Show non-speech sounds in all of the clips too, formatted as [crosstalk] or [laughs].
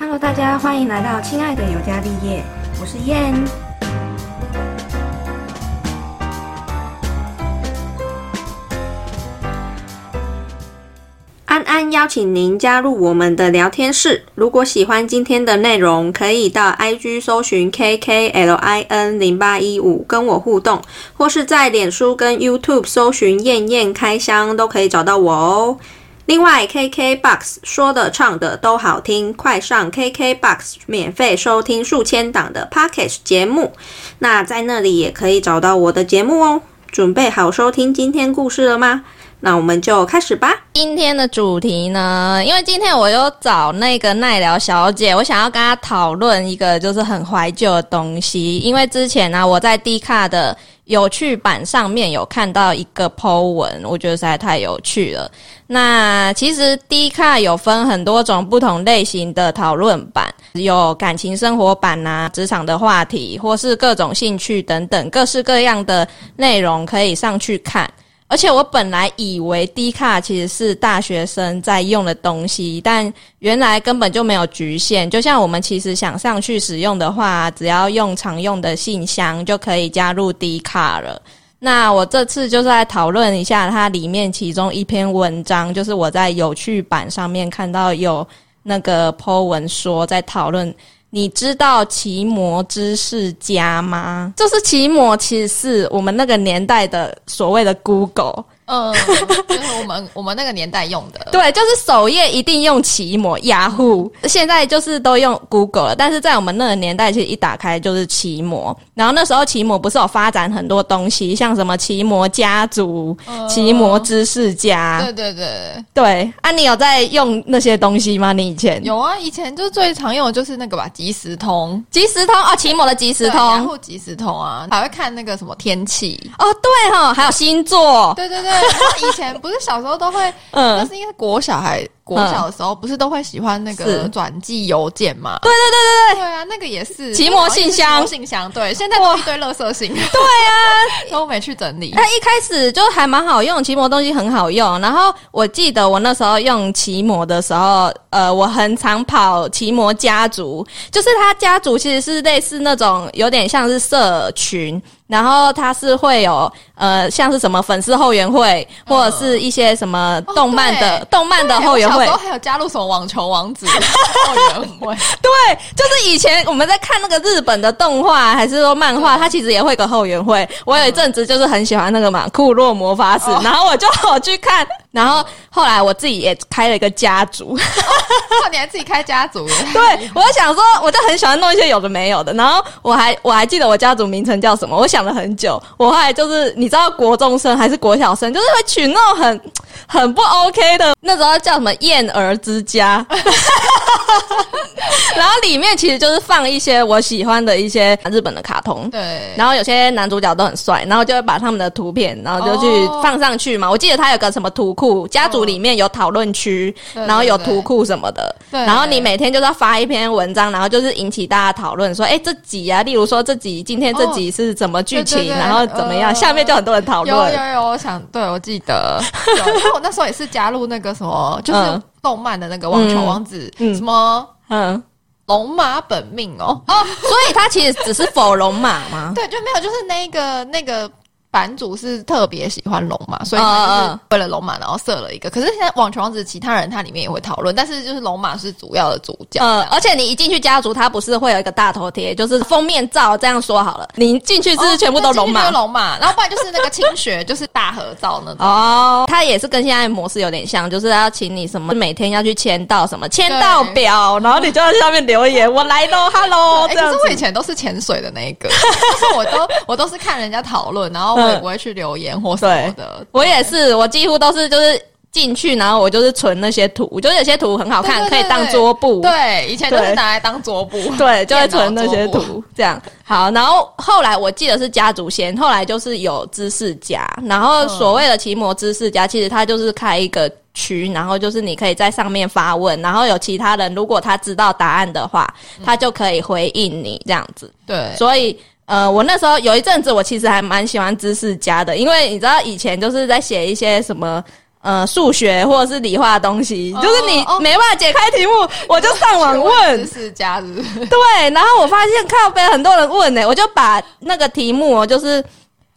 Hello，大家欢迎来到亲爱的尤加利叶，我是燕。安安邀请您加入我们的聊天室。如果喜欢今天的内容，可以到 IG 搜寻 KKLIN 零八一五跟我互动，或是在脸书跟 YouTube 搜寻燕燕开箱，都可以找到我哦。另外，KKBOX 说的唱的都好听，快上 KKBOX 免费收听数千档的 package 节目。那在那里也可以找到我的节目哦。准备好收听今天故事了吗？那我们就开始吧。今天的主题呢，因为今天我有找那个奈良小姐，我想要跟她讨论一个就是很怀旧的东西。因为之前呢，我在 D 卡的有趣版上面有看到一个 Po 文，我觉得实在太有趣了。那其实 D 卡有分很多种不同类型的讨论版，有感情生活版啊、职场的话题，或是各种兴趣等等，各式各样的内容可以上去看。而且我本来以为 D 卡其实是大学生在用的东西，但原来根本就没有局限。就像我们其实想上去使用的话，只要用常用的信箱就可以加入 D 卡了。那我这次就是来讨论一下它里面其中一篇文章，就是我在有趣版上面看到有那个 po 文说在讨论。你知道奇摩知识家吗？就是奇摩，其实是我们那个年代的所谓的 Google。嗯，就是我们 [laughs] 我们那个年代用的，对，就是首页一定用奇摩、雅虎，现在就是都用 Google 了。但是在我们那个年代，其实一打开就是奇摩。然后那时候奇摩不是有发展很多东西，像什么奇摩家族、奇摩知识家，对对对对。啊，你有在用那些东西吗？你以前有啊？以前就是最常用的就是那个吧，即时通，即时通哦，奇摩的即时通，然后即时通啊，还会看那个什么天气哦，对哈，还有星座，对对对。以前不是小时候都会，嗯，就是因为国小孩。国小的时候不是都会喜欢那个转寄邮件嘛？对对对对对，对啊，那个也是奇摩信箱，信箱对，现在都一堆垃圾信，对啊，[laughs] 都没去整理。它一开始就还蛮好用，奇摩东西很好用。然后我记得我那时候用奇摩的时候，呃，我很常跑奇摩家族，就是他家族其实是类似那种有点像是社群，然后他是会有呃像是什么粉丝后援会，或者是一些什么动漫的动漫的后援会。时候还有加入什么网球王子后援会？[laughs] 对，就是以前我们在看那个日本的动画，还是说漫画，它其实也会有个后援会。我有一阵子就是很喜欢那个嘛，库洛魔法使，然后我就我去看。然后后来我自己也开了一个家族，你还自己开家族？[laughs] 对，我想说，我就很喜欢弄一些有的没有的。然后我还我还记得我家族名称叫什么，我想了很久。我后来就是你知道国中生还是国小生，就是会取那种很很不 OK 的，那时候叫什么燕儿之家。[laughs] 然后里面其实就是放一些我喜欢的一些日本的卡通，对。然后有些男主角都很帅，然后就会把他们的图片，然后就去放上去嘛。我记得他有个什么图库，家族里面有讨论区，然后有图库什么的。然后你每天就是要发一篇文章，然后就是引起大家讨论，说哎这集啊，例如说这集今天这集是怎么剧情，然后怎么样，下面就很多人讨论。有有有，我想对我记得，[laughs] 因为我那时候也是加入那个什么，就是动漫的那个网球王子，什么嗯。龙马本命哦哦，所以他其实只是否龙马吗？[laughs] 对，就没有，就是那个那个。版主是特别喜欢龙马，所以就是为了龙马，然后设了一个。可是现在网球王子其他人他里面也会讨论，但是就是龙马是主要的主角。呃，而且你一进去家族，他不是会有一个大头贴，就是封面照。这样说好了，你进去是全部都龙马，龙马，然后不然就是那个清雪，就是大合照那种。[laughs] 哦，他也是跟现在模式有点像，就是要请你什么每天要去签到什么签到表，然后你就在下面留言，[laughs] 我来喽，Hello。可是我以前都是潜水的那一个，就是我都 [laughs] 我都是看人家讨论，然后。我也不会去留言或什么的，我也是，我几乎都是就是进去，然后我就是存那些图，就是有些图很好看，可以当桌布。对，以前都是拿来当桌布，对，就会 [laughs] 存那些图。这样好，然后后来我记得是家族先，后来就是有知识家，然后所谓的奇摩知识家，其实他就是开一个区，然后就是你可以在上面发问，然后有其他人如果他知道答案的话，他就可以回应你这样子。对，所以。呃，我那时候有一阵子，我其实还蛮喜欢知识家的，因为你知道以前就是在写一些什么。呃数学或者是理化的东西，哦就是你哦没办法解开题目，我就上网问知。识家是是？对，然后我发现靠背很多人问呢、我就把那个题目哦就是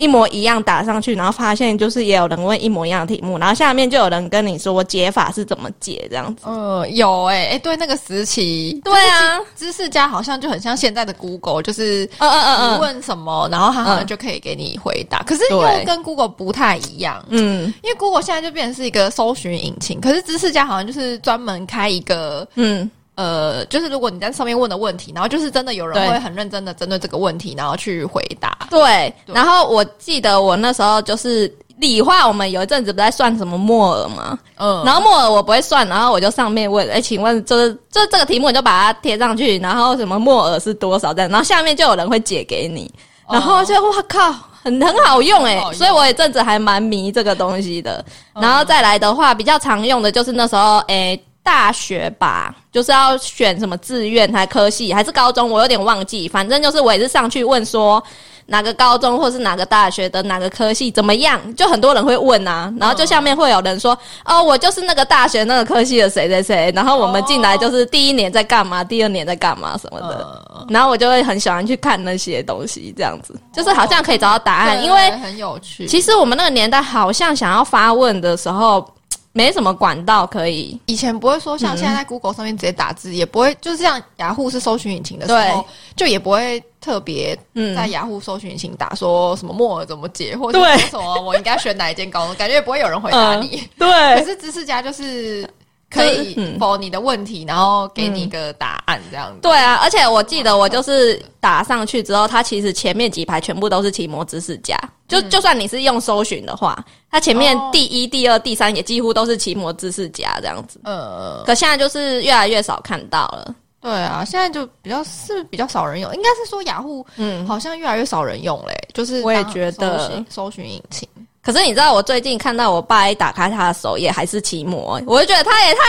一模一样打上去，然后发现就是也有人问一模一样的题目，然后下面就有人跟你说解法是怎么解这样子。呃，有哎、哎、对，那个时期，对啊，知识家好像就很像现在的 Google，就是嗯嗯嗯你嗯问什么，然后他好像嗯就可以给你回答。可是又跟 Google 不太一样，嗯因为 Google 现在就变成是一个搜寻引擎，可是知识家好像就是专门开一个。嗯，呃，就是如果你在上面问的问题，然后就是真的有人会很认真的针对这个问题，然后去回答。对。对然后我记得我那时候就是理化，我们有一阵子不在算什么摩尔嘛，嗯，然后摩尔我不会算，然后我就上面问，哎，请问就是就这个题目你就把它贴上去，然后什么摩尔是多少这样，然后下面就有人会解给你，哦然后就哇靠，很很好用哎、很好用所以我有一阵子还蛮迷这个东西的。嗯然后再来的话，比较常用的就是那时候哎。大学吧，就是要选什么志愿还科系，还是高中，我有点忘记。反正就是我也是上去问说哪个高中或是哪个大学的哪个科系怎么样，就很多人会问啊。然后就下面会有人说，哦，我就是那个大学那个科系的谁谁谁。然后我们进来就是第一年在干嘛，第二年在干嘛什么的。呃然后我就会很喜欢去看那些东西，这样子就是好像可以找到答案，对因为很有趣。其实我们那个年代好像想要发问的时候，没什么管道可以。以前不会说像现在在 Google 上面直接打字，也不会就是像雅虎是搜寻引擎的时候，就也不会特别嗯。在雅虎搜寻引擎打说什么墨尔怎么解，或者说什么我应该选哪一间高中，感觉也不会有人回答你。可 [laughs] 对，是知识家就是可以嗯否你的问题，然后给你一个答案这样子。对啊，而且我记得我就是打上去之后，它其实前面几排全部都是奇摩知识家，就、就算你是用搜寻的话，它前面哦第一、第二、第三也几乎都是奇摩知识家这样子。呃，可现在就是越来越少看到了。对啊，现在就比较是比较少人用，应该是说雅虎嗯，好像越来越少人用嘞，就是我也觉得搜寻引擎。可是你知道，我最近看到我爸一打开他的首页还是骑摩，我就觉得他也太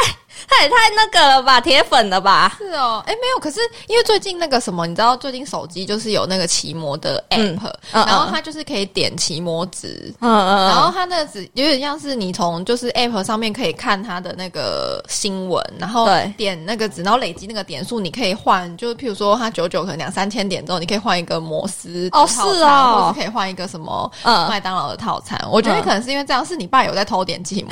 他也太那个了吧，铁粉了吧？是哦，哎，没有，可是因为最近那个什么，你知道最近手机就是有那个骑摩的 app，、然后它就是可以点骑摩值。嗯嗯，然后它那个值有点像是你从就是 App 上面可以看它的那个新闻，然后点那个值，然后累积那个点数，你可以换，就是譬如说它九九可能两三千点之后，你可以换一个摩斯哦是哦。或是可以换一个什么嗯。麦当劳的套餐。我觉得嗯。可能是因为这样，是你爸有在偷点奇摩，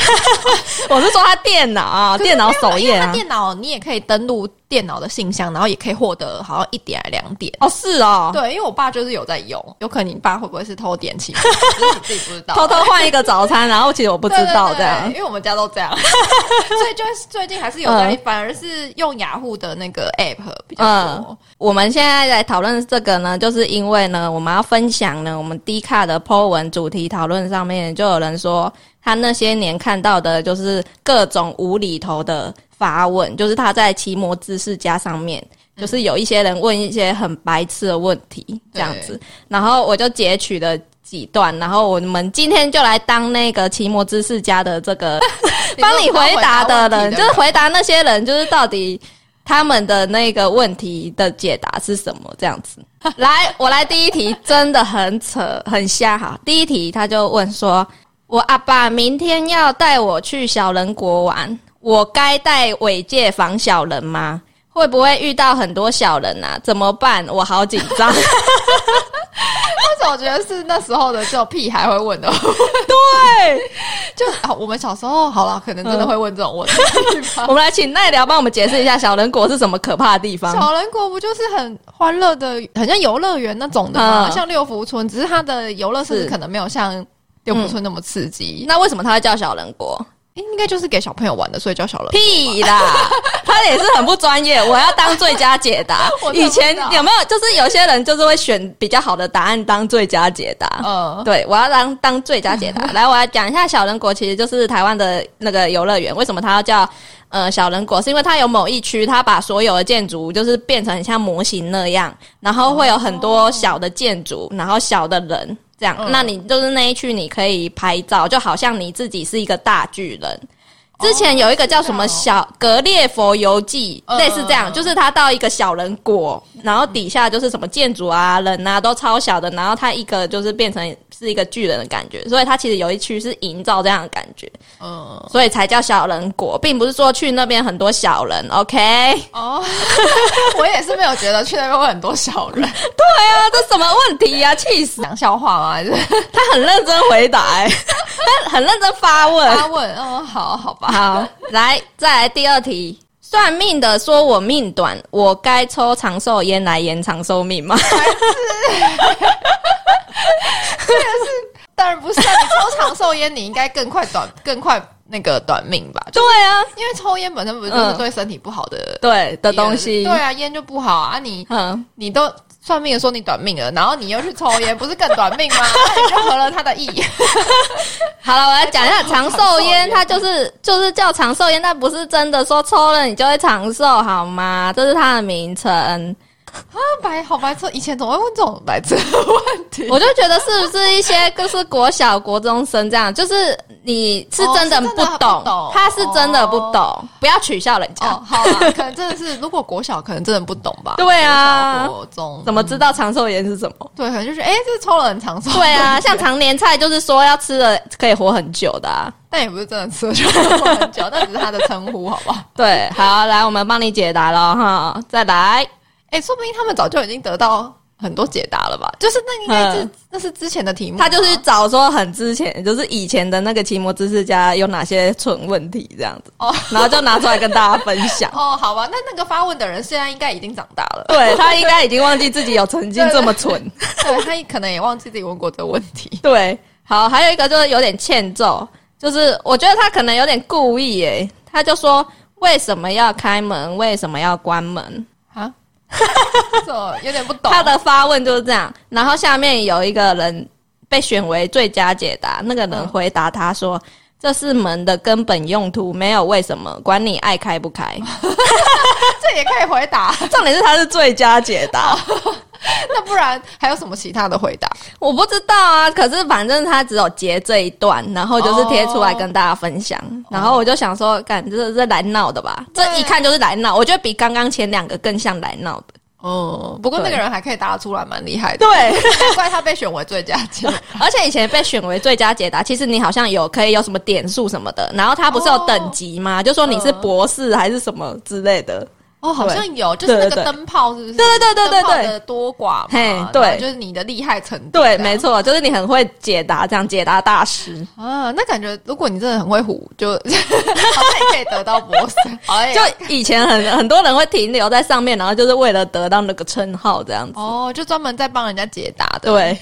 [laughs] 我是说他电脑啊，电脑因为他电脑你也可以登录电脑的信箱，然后也可以获得好像一点还两点。哦，是哦，对，因为我爸就是有在用，有可能你爸会不会是偷点起，就是你自己不知道，偷偷换一个早餐，然后其实我不知道这样因。为我们家都这样，[laughs] 所以就是最近还是有在，嗯反而是用雅虎的那个 app 比较嗯多。我们现在来讨论这个呢，就是因为呢，我们要分享呢，我们 D 卡的 po 文主题讨论上面就有人说，他那些年看到的就是各种无厘头的发问，就是他在奇摩知识家上面。就是有一些人问一些很白痴的问题，这样子，然后我就截取了几段，然后我们今天就来当那个奇摩知识家的这个 [laughs] 帮你回答的人，就是回答那些人，就是到底他们的那个问题的解答是什么？这样子。[laughs] 来，我来第一题，真的很扯，很瞎哈。第一题他就问说：“我阿爸明天要带我去小人国玩，我该带尾戒防小人吗？会不会遇到很多小人啊？怎么办？我好紧张。”但是我觉得是那时候的这种屁孩会问的，[laughs] 对，就啊，我们小时候好了，可能真的会问这种问题吧。我们来请奈聊帮我们解释一下小人国是什么可怕的地方。小人国不就是很欢乐的，很像游乐园那种的吗？嗯像六福村，只是它的游乐设施可能没有像六福村那么刺激。那为什么它会叫小人国？应该就是给小朋友玩的，所以叫小人。屁啦，[laughs] 他也是很不专业。我要当最佳解答 [laughs] 以前有没有就是有些人就是会选比较好的答案当最佳解答？嗯，对，我要当当最佳解答。[laughs] 来，我来讲一下小人国，其实就是台湾的那个游乐园。为什么它要叫呃小人国？是因为它有某一区，它把所有的建筑就是变成很像模型那样，然后会有很多小的建筑，然后小的人这样。嗯那你就是那一区，你可以拍照，就好像你自己是一个大巨人。之前有一个叫什么哦小《格列佛游记》，嗯类似这样，就是他到一个小人国然后底下就是什么建筑啊、人啊都超小的，然后他一个就是变成是一个巨人的感觉，所以它其实有一区是营造这样的感觉，嗯，所以才叫小人国，并不是说去那边很多小人。OK？哦，[laughs] 我也是没有觉得去那边会很多小人，对啊，这什么问题呀、气死！讲笑话吗？还是他很认真回答、欸，[laughs] 他很认真发问。发问？哦，好好吧，好，来，再来第二题。算命的说我命短，我该抽长寿烟来延长寿命吗？当然不是啊！你抽长寿烟，你应该更快短，[laughs] 更快那个短命吧？就对啊，因为抽烟本身不是就是对身体不好的对的东西。对啊，烟就不好啊！你嗯，你都算命的说你短命了，然后你又去抽烟，不是更短命吗？[laughs] 那你就合了他的意。[laughs] 好了，我来讲一下长寿烟它就是就是叫长寿烟，但不是真的说抽了你就会长寿，好吗？这是它的名称。啊，白好白痴！以前怎么会问这种白痴的问题？我就觉得是不是一些就是国小国中生这样，就是你是真的哦是不懂，他是真的不懂，不要取笑人家。哦，好啦，可能真的是，如果国小可能真的不懂吧。[laughs] 对啊国中怎么知道长寿盐是什么？对，可能就是哎，这抽了很长寿。对啊，像常年菜就是说要吃了可以活很久的、啊。但也不是真的吃了就活很久，[laughs] 那只是他的称呼，好不好？对，好，来我们帮你解答了哈，再来。哎，说不定他们早就已经得到很多解答了吧？就是那应该是那是之前的题目，他就是找说很之前，就是以前的那个奇摩知识家有哪些蠢问题这样子，哦然后就拿出来跟大家分享。[laughs] 哦，好吧，那那个发问的人现在应该已经长大了，对他应该已经忘记自己有曾经这么蠢。[laughs] 对他可能也忘记自己问过这个问题。[laughs] 对，好，还有一个就是有点欠揍，就是我觉得他可能有点故意耶，他就说为什么要开门，为什么要关门？[laughs] 啊，这有点不懂。他的发问就是这样，然后下面有一个人被选为最佳解答，那个人回答他说。这是门的根本用途，没有为什么，管你爱开不开。[laughs] 这也可以回答，重点是它是最佳解答，[laughs] 那不然还有什么其他的回答？我不知道啊。可是反正他只有截这一段，然后就是贴出来跟大家分享。然后我就想说，干这是来闹的吧？这一看就是来闹，我觉得比刚刚前两个更像来闹的。哦，不过那个人还可以答得出来，蛮厉害的。对，难 [laughs] 怪他被选为最佳解答。[laughs] 而且以前被选为最佳解答，其实你好像有可以有什么点数什么的，然后他不是有等级吗？就说你是博士还是什么之类的。哦，好像有，就是那个灯泡，是不是？对对对对对的多寡嘛，嘿对就是你的厉害程度。对，没。错，就是你很会解答，这样解答大师。啊，那感觉如果你真的很会唬，就 [laughs] 好像也可以得到博士。[laughs] 哎就，以前很很多人会停留在上面，然后就是为了得到那个称号这样子。哦，就专门在帮人家解答的。对，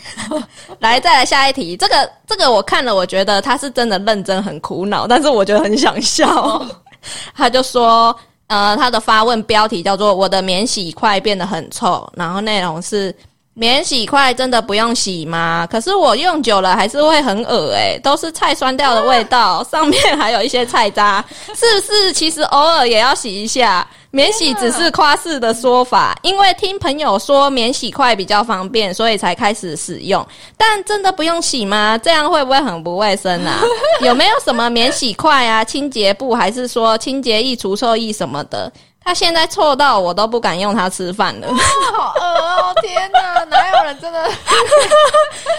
来再来下一题，这个这个我看了，我觉得他是真的认真很苦恼，但是我觉得很想笑。[laughs] 他就说，呃，他的发问标题叫做“我的免洗筷变得很臭”，然后内容是。免洗筷真的不用洗吗？可是我用久了还是会很恶诶、都是菜酸掉的味道，上面还有一些菜渣，[laughs] 是不是？其实偶尔也要洗一下。免洗只是夸饰的说法，因为听朋友说免洗筷比较方便，所以才开始使用。但真的不用洗吗？这样会不会很不卫生啊？[laughs] 有没有什么免洗筷啊、清洁布，还是说清洁液、除臭液什么的？他现在臭到我都不敢用它吃饭了。好饿哦！天哪，[laughs] 哪有人真的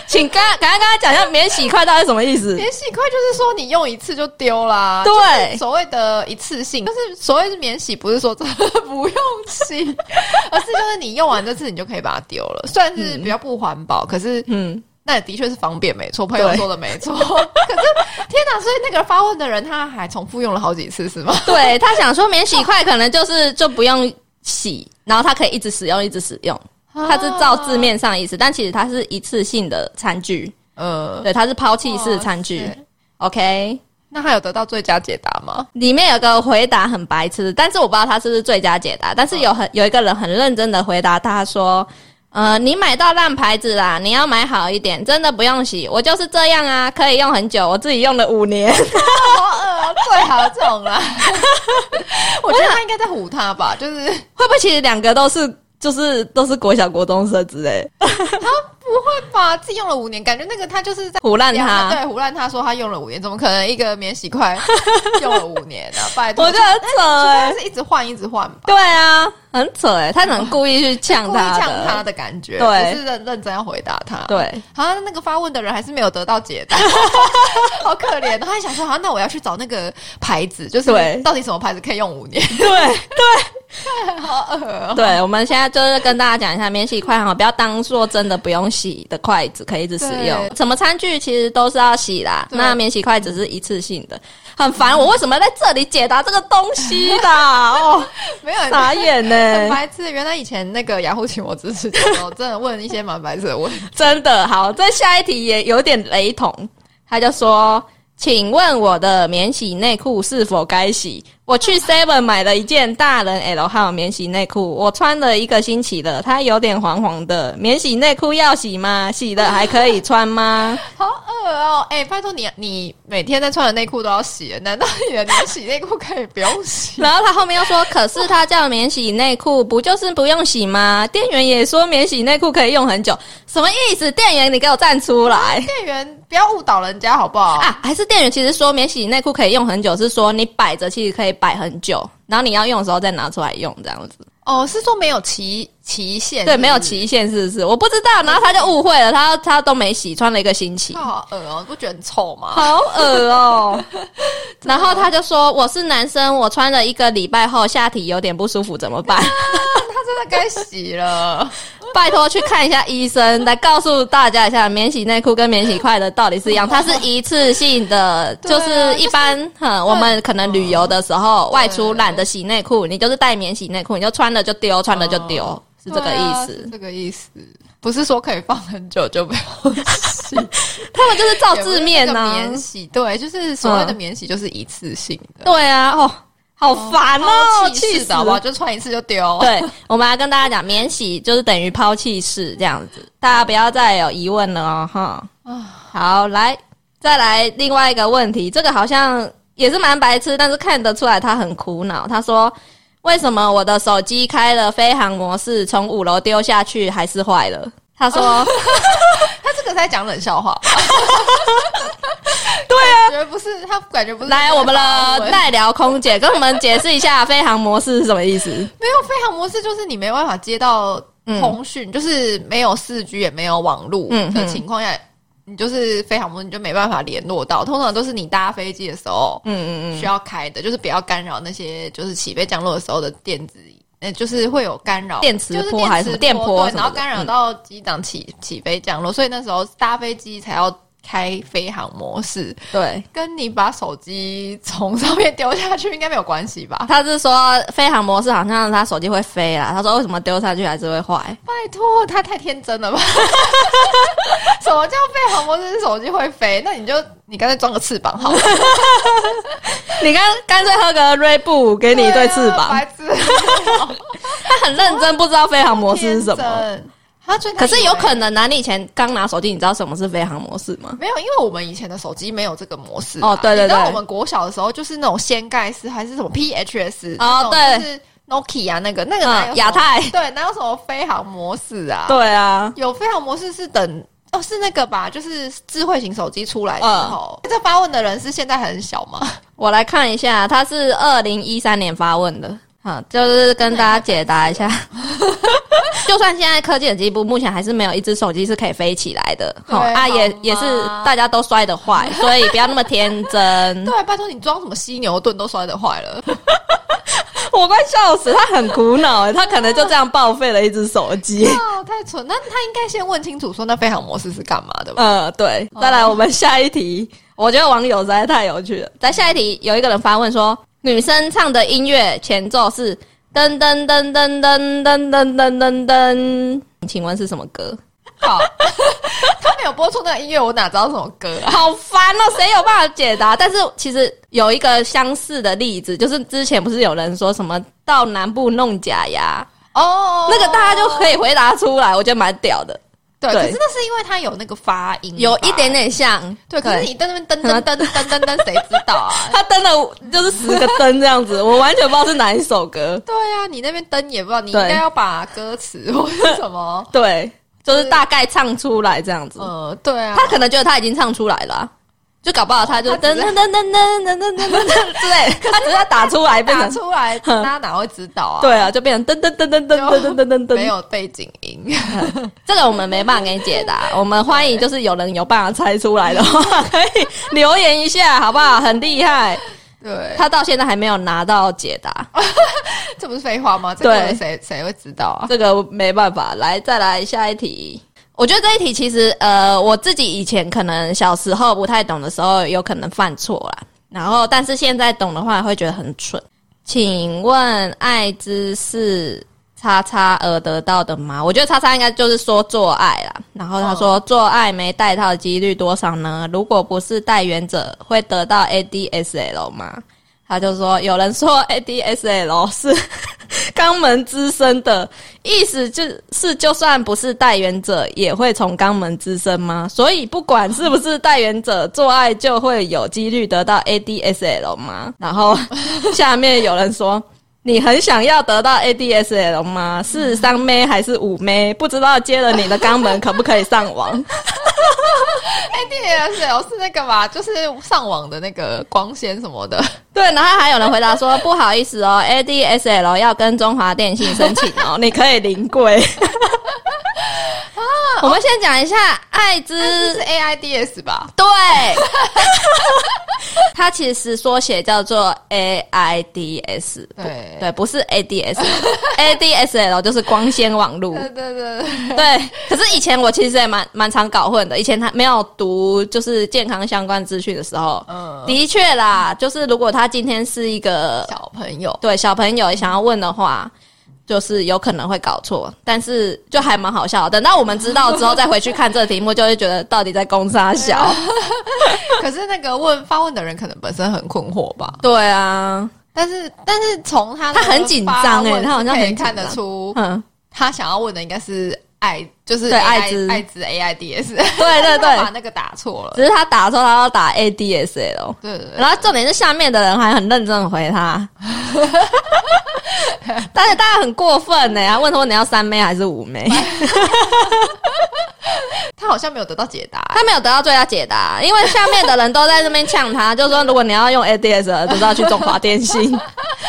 请刚赶快跟他讲一下免洗筷到底什么意思？免洗筷？就是说你用一次就丢啦。对所谓的一次性，但是所谓的免洗，不是说真的 [laughs] 不用洗，而是就是你用完这次你就可以把它丢了。虽然是比较不环保，可是嗯，那也的确是方便，没错。朋友说的没错。[laughs] 可是天哪，所以那个发问的人他还重复用了好几次，是吗？[laughs] 对他想说免洗筷可能就是就不用洗，然后他可以一直使用，一直使用。它是照字面上意思，但其实它是一次性的餐具，呃，对，它是抛弃式餐具 OK，那他有得到最佳解答吗？里面有个回答很白痴，但是我不知道他是不是最佳解答。但是有很有一个人很认真的回答他说：“呃，你买到烂牌子啦，你要买好一点，真的不用洗。我就是这样啊，可以用很久，我自己用了五年。好恶哦，最好这种啦。[laughs] 我觉得他应该在唬他吧，就是会不会其实两个都是就是都是国小国中生之类，[laughs] 不会吧？自己用了五年，感觉那个他就是在胡乱他？对，胡乱他说他用了五年，怎么可能一个免洗筷 [laughs] 用了五年呢、拜托，我觉得很扯哎、除非是一直换一直换吧。对啊，很扯哎，他能故意去呛他，呛他的感觉，对，不是认认真要回答他，对。好像那个发问的人还是没有得到解答，[laughs] 好可怜。他还想说，好，那我要去找那个牌子，就是到底什么牌子可以用五年？对对，[laughs] 好恶。对，我们现在就是跟大家讲一下，免洗筷哈，不要当做真的不用洗的筷子可以一直使用。什么餐具其实都是要洗啦，那免洗筷子是一次性的。很烦，我为什么在这里解答这个东西的？[laughs] 哦，没有傻眼呢，很白痴。原来以前那个雅虎请我支持的时候，真的问一些蛮白痴的问题。[laughs] 真的好，这下一题也有点雷同。他就说：“请问我的免洗内裤是否该洗？”我去 [laughs] Seven 买了一件大人 L 号免洗内裤，我穿了一个星期了，它有点黄黄的。免洗内裤要洗吗？洗了还可以穿吗？[laughs] 好恶哦！哎，拜托你，你每天在穿的内裤都要洗，难道你的免洗内裤可以不用洗？[laughs] 然后他后面又说：“可是它叫免洗内裤，不就是不用洗吗？”店员也说免洗内裤可以用很久，什么意思？店员，你给我站出来！店员不要误导人家好不好？啊，还是店员其实说免洗内裤可以用很久，是说你摆着其实可以。摆很久，然后你要用的时候再拿出来用，这样子。哦，是说没有期期限？对，没有期限，是不是？我不知道。然后他就误会了，他他都没洗，穿了一个星期。好恶哦，不觉得很臭吗？好恶哦。[laughs] 然后他就说：“我是男生，我穿了一个礼拜后，下体有点不舒服，怎么办？” [laughs] 他真的该洗了。[laughs] 拜托去看一下医生，来告诉大家一下，免洗内裤跟免洗筷的道理是一样，它是一次性的，[laughs] 就是一般，哈，我们可能旅游的时候外出懒得洗内裤，你就是带免洗内裤，你就穿了就丢，穿了就丢，是这个意思。这个意思。不是说可以放很久就不要洗，[laughs] 他们就是照字面呢，免洗，对，就是所谓的免洗就是一次性的，对啊，哦。好烦哦，气死了！就穿一次就丢。对，[laughs] 我们来跟大家讲，免洗就是等于抛弃式这样子，大家不要再有疑问了哦，哈。好，来，再来另外一个问题，这个好像也是蛮白痴，但是看得出来他很苦恼。他说：“为什么我的手机开了飞行模式，从五楼丢下去还是坏了？”他说：[laughs] “他这个在讲冷笑话。”感觉不是。来，我们的代聊空姐跟我们解释一下飞行模式是什么意思？没有飞行模式，就是你没办法接到通讯，就是没有四 G 也没有网络的情况下，你就是飞航模式，你就没办法联络到。通常都是你搭飞机的时候，嗯嗯嗯，需要开的，就是不要干扰那些就是起飞降落的时候的电子。呃，就是会有干扰，电磁波还是电波，然后干扰到机长起起飞降落，所以那时候搭飞机才要开飞行模式。对，跟你把手机从上面丢下去应该没有关系吧？他是说飞行模式好像他手机会飞啦。他说为什么丢下去还是会坏？拜托，他太天真了吧？[laughs] 什么叫飞行模式手机会飞？那你就你干脆装个翅膀好了。[laughs] 你干干脆喝个瑞布，给你一对翅膀。白痴，[laughs] 他很认真，不知道飞行模式是什么。他可是有可能，你以前刚拿手机，你知道什么是飞行模式吗？没有，因为我们以前的手机没有这个模式。哦，对对对。我们国小的时候就是那种掀盖式，还是什么 PHS？哦，对，是 Nokia 那个那个亚太。对，哪有什么飞行模式啊？对啊，有飞行模式是等。哦，是那个吧？就是智慧型手机出来之后，这发问的人是现在很小吗？[laughs] 我来看一下，他是二零一三年发问的，好，就是跟大家解答一下。[laughs] 就算现在科技的进步，目前还是没有一只手机是可以飞起来的。好啊，也也是大家都摔得坏，所以不要那么天真。[laughs] 对，拜托你装什么犀牛盾都摔得坏了。[laughs] 我快笑死，他很苦恼，他可能就这样报废了一只手机。哦，太蠢！那他应该先问清楚，说那飞行模式是干嘛的吧？呃，对。再来，我们下一题，我觉得网友实在太有趣了。在下一题，有一个人发问说，女生唱的音乐前奏是噔噔噔噔噔噔噔噔噔噔，请问是什么歌？好，[laughs] 他没有播出那个音乐，我哪知道什么歌？好烦哦，谁有办法解答？但是其实有一个相似的例子，就是之前不是有人说什么到南部弄假牙哦，那个大家就可以回答出来，我觉得蛮屌的。对，可是那是因为他有那个发音，有一点点像。对，可是你在那边噔噔噔噔噔噔，谁知道啊？[laughs] 他噔了就是十个噔这样子，我完全不知道是哪一首歌。对啊，你那边噔也不知道，你应该要把歌词或者什么 [laughs] 对。就是大概唱出来这样子，呃，对啊，他可能觉得他已经唱出来了，就搞不好他就噔噔噔噔噔噔噔噔噔之类，他只是要打出来变打成出来，大家哪会知道啊？对啊，就变成噔噔噔噔噔噔噔噔噔噔。没有背景音，[laughs] 这个我们没办法给你解答，[laughs] 我们欢迎就是有人有办法猜出来的话，可以留言一下，好不好？很厉害，对，他到现在还没有拿到解答，[laughs] 这不是废话吗？这对个谁谁会知道啊？这个没办法。来，再来下一题。我觉得这一题其实，呃，我自己以前可能小时候不太懂的时候，有可能犯错啦。然后，但是现在懂的话，会觉得很蠢。请问艾滋是叉叉而得到的吗？我觉得叉叉应该就是说做爱啦。然后他说做爱没带套的几率多少呢？如果不是带源者，会得到 ADSL 吗？他就说有人说 ADSL 是 [laughs] 肛门滋生的意思，就是就算不是代源者，也会从肛门滋生吗？所以不管是不是代源者做爱，就会有几率得到 ADSL 吗？然后 [laughs] 下面有人说。你很想要得到 ADSL 吗？是三妹还是五妹？不知道接了你的肛门可不可以上网？[laughs] ADSL 是那个吧？就是上网的那个光纤什么的。对，然后还有人回答说：“不好意思哦，ADSL 要跟中华电信申请哦，[laughs] 你可以临柜。[laughs] ”我们先讲一下艾滋这是 AIDS 吧？对，[laughs] 它其实缩写叫做 AIDS，对对，不是 ADS，ADSL 就是光纤网路。对对对对，对，可是以前我其实也蛮蛮常搞混的。以前他没有读就是健康相关资讯的时候，嗯，的确啦，就是如果他今天是一个小朋友对小朋友想要问的话，就是有可能会搞错，但是就还蛮好笑的。等到我们知道之后再回去看这个题目，就会觉得到底在攻杀小？[laughs] 可是那个问发问的人可能本身很困惑吧？对啊，但是但是从他他很紧张哎他好像可以很看得出，嗯，他想要问的应该是艾，就是艾滋艾滋 AIDS，对对对他把那个打错了。只是他打错，他要打 ADSL。对对对，然后重点是下面的人还很认真的回他，[laughs] 但是大家很过分呢，他问说你要三妹还是五妹？[laughs] [laughs] 他好像没有得到解答。他没有得到最佳解答，因为下面的人都在这边呛他，[laughs] 就说如果你要用 ADS，就是要去中华电信。[laughs]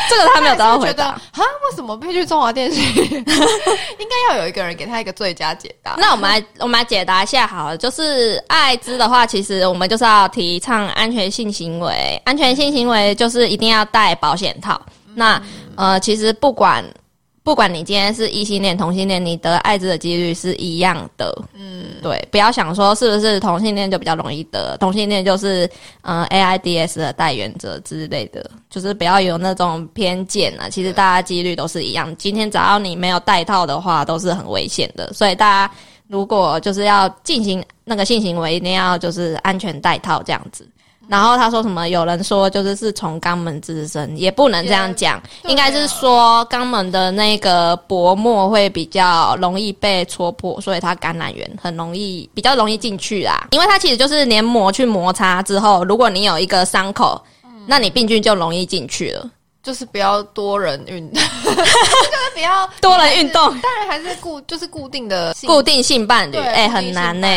这个他没有得到回答。啊，为什么必须中华电信？应该要有一个人给他一个最佳解答。那我们来，我们来解答一下好了。就是艾滋的话，其实我们就是要提倡安全性行为。安全性行为就是一定要戴保险套。那呃，其实不管不管你今天是异性恋、同性恋，你得艾滋的几率是一样的。嗯，对，不要想说是不是同性恋就比较容易得，同性恋就是呃 AIDS 的代言者之类的，就是不要有那种偏见啊。其实大家几率都是一样。今天只要你没有戴套的话，都是很危险的。所以大家如果就是要进行那个性行为，一定要就是安全戴套这样子。然后他说什么？有人说就是是从肛门滋生，也不能这样讲，对应该是说肛门的那个薄膜会比较容易被戳破，所以它感染源很容易比较容易进去啦。因为它其实就是黏膜去摩擦之后，如果你有一个伤口，那你病菌就容易进去了。就是不要多人运，[laughs] 就是不要多人运动，当然还是固就是固定的固定性伴侣，对哎、很难呢、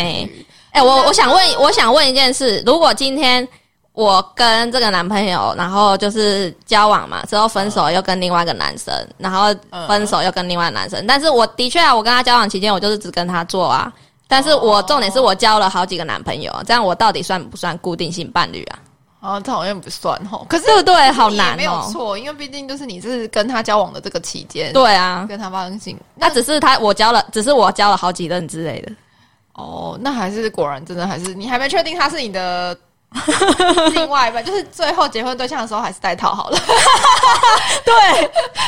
哎、我我想问，我想问一件事：如果今天我跟这个男朋友，然后就是交往嘛，之后分手又跟另外一个男生，然后分手又跟另外男生，但是我的确啊，我跟他交往期间，我就是只跟他做啊。但是我重点是我交了好几个男朋友，这样我到底算不算固定性伴侣啊？啊，这好像不算吼。可是对不对？好难哦没有。错，因为毕竟就是你是跟他交往的这个期间，对啊，跟他发生性，那只是他我交了，只是我交了好几任之类的。哦，那还是果然真的还是你还没确定他是你的 [laughs] 另外一半，就是最后结婚对象的时候还是戴套好了，[laughs] 对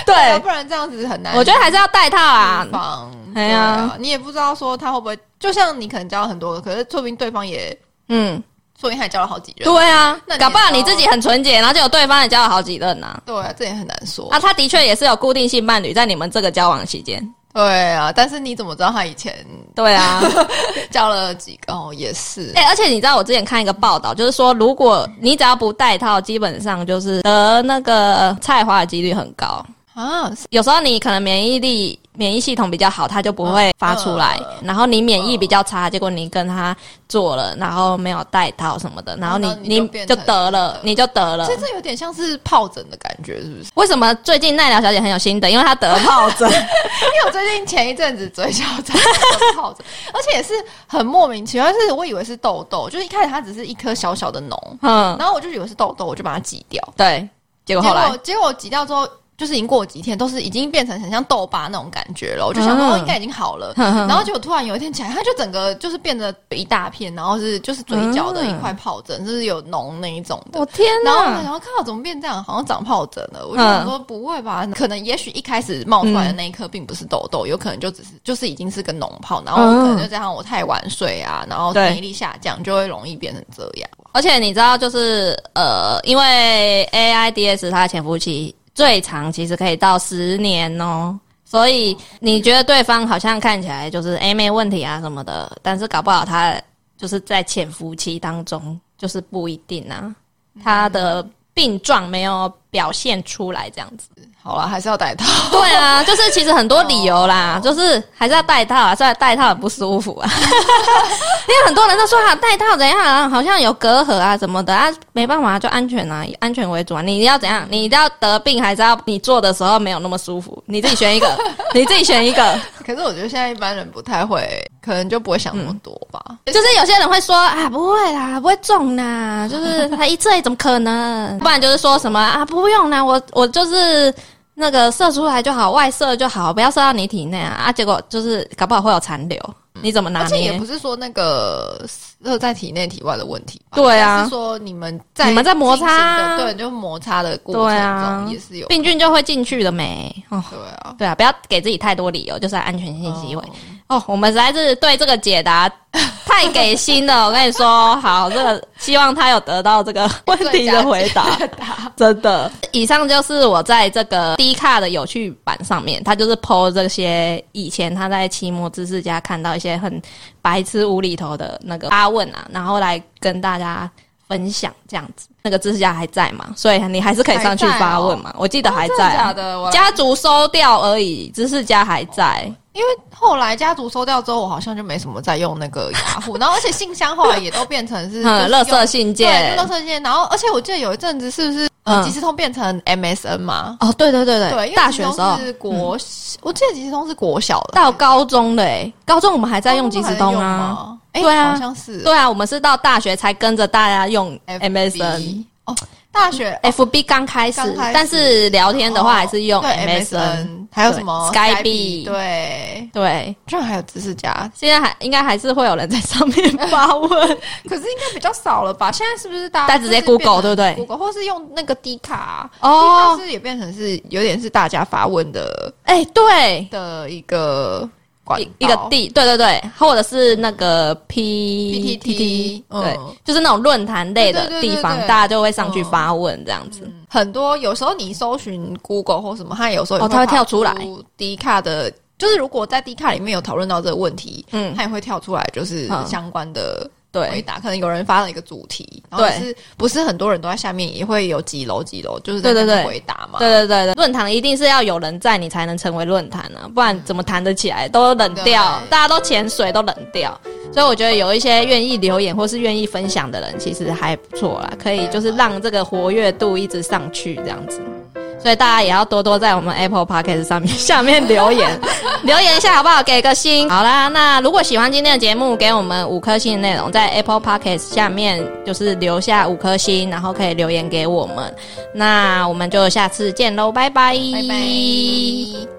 要对，不然这样子很难。我觉得还是要戴套啊。防，哎呀你也不知道说他会不会，就像你可能交了很多个，可是说不定对方也，嗯，说不定还交了好几任。对啊那，搞不好你自己很纯洁，然后就有对方也交了好几任呐、对啊，这也很难说。啊。他的确也是有固定性伴侣在你们这个交往期间。对啊，但是你怎么知道他以前对啊，[laughs] 交了几个？哦，也是。哎、而且你知道我之前看一个报道，就是说如果你只要不戴套，基本上就是得那个菜花的几率很高。啊，有时候你可能免疫力免疫系统比较好，它就不会发出来。然后你免疫比较差，结果你跟他做了，然后没有带套什么的，然后你你就得了，你就得了。这这有点像是疱疹的感觉，是不是？为什么最近奈良小姐很有心得？因为她得了疱疹。[laughs] 因为我最近前一阵子嘴角长疱疹，[laughs] 而且也是很莫名其妙，是我以为是痘痘，就是一开始它只是一颗小小的脓，嗯，然后我就以为是痘痘，我就把它挤掉。对，结果后来结果挤掉之后。就是已经过几天，都是已经变成很像痘疤那种感觉了。我就想说，应该已经好了。然后就突然有一天起来，它就整个就是变得一大片，然后是就是嘴角的一块疱疹，就是有脓那一种的。我天哪！然后然后看到怎么变这样，好像长疱疹了。我就想说，不会吧？可能也许一开始冒出来的那一颗并不是痘痘，有可能就只是就是已经是个脓泡，然后可能就加上我太晚睡啊，然后免疫力下降，就会容易变成这样。而且你知道，就是呃，因为 AIDS 它的潜伏期。最长其实可以到十年哦，所以你觉得对方好像看起来就是诶没问题啊什么的，但是搞不好他就是在潜伏期当中，就是不一定啊，他的病状没有表现出来这样子。好了，还是要戴套。对啊，[laughs] 就是其实很多理由啦，就是还是要戴套啊，虽然戴套很不舒服啊。[laughs] 因为很多人都说啊，戴套怎样啊，好像有隔阂啊什么的啊，没办法，就安全啊，以安全为主啊。你要怎样？你要得病还是要你做的时候没有那么舒服？你自己选一个，[laughs] 你自己选一个。可是我觉得现在一般人不太会，可能就不会想那么多吧。就是有些人会说啊，不会啦，不会中啦，就是他一次怎么可能？不然就是说什么啊，不用啦，我我就是。那个射出来就好，外射就好，不要射到你体内啊！啊，结果就是搞不好会有残留，你怎么拿捏？而且也不是说那个射在体内体外的问题，对啊，是说你们在你们在摩擦，对，就摩擦的过程中也是有病菌就会进去的没？哦，对啊，对啊，不要给自己太多理由，就是安全性行为。哦，我们实在是对这个解答 [laughs] 太给心了。我跟你说，好，这个希望他有得到这个问题的回答。真的，以上就是我在这个低卡的有趣版上面，他就是剖这些以前他在期末知识家看到一些很白痴无厘头的那个发问啊，然后来跟大家分享这样子。那个知识家还在嘛？所以你还是可以上去发问嘛。我记得还在，家族收掉而已，知识家还在。因为后来家族收掉之后，我好像就没什么再用那个雅虎，然后而且信箱后来也都变成是 [laughs] 垃圾信件，垃圾信件。然后而且我记得有一阵子是不是即时通变成 MSN 嘛？哦，对对对对对，大学时候。是国，我记得即时通是国小的，到高中的哎，高中我们还在用即时通啊，对啊，好像是，对啊，我们是到大学才跟着大家用 MSN 哦。大学 FB 刚开始，但是聊天的话还是用 MSN，还有什么 Skype？对对，居然还有知识家，现在还应该还是会有人在上面 [laughs] 发问，可是应该比较少了吧？现在是不是大家直接 Google 对不对？Google 或是用那个 D 卡哦，是也变成是有点是大家发问的，哎，对的一个。一一个地对对对，或者是那个 P P T T，对，就是那种论坛类的地方，大家就会上去发问这样子。很多有时候你搜寻 Google 或什么，它有时候哦，它会跳出来。D 卡的，就是如果在 D 卡里面有讨论到这个问题，嗯，它也会跳出来，就是相关的。回答可能有人发了一个主题，然后是不是很多人都在下面也会有几楼几楼，就是对对对回答嘛？对对对对，论坛一定是要有人在，你才能成为论坛啊，不然怎么谈得起来？都冷掉，大家都潜水都冷掉，所以我觉得有一些愿意留言或是愿意分享的人，其实还不错啦，可以就是让这个活跃度一直上去这样子。所以大家也要多多在我们 Apple Podcast 上面 [laughs] 下面留言，[laughs] 留言一下好不好？给个心。好啦，那如果喜欢今天的节目，给我们五颗星的内容，在 Apple Podcast 下面就是留下五颗星，然后可以留言给我们。那我们就下次见喽，拜拜，拜拜。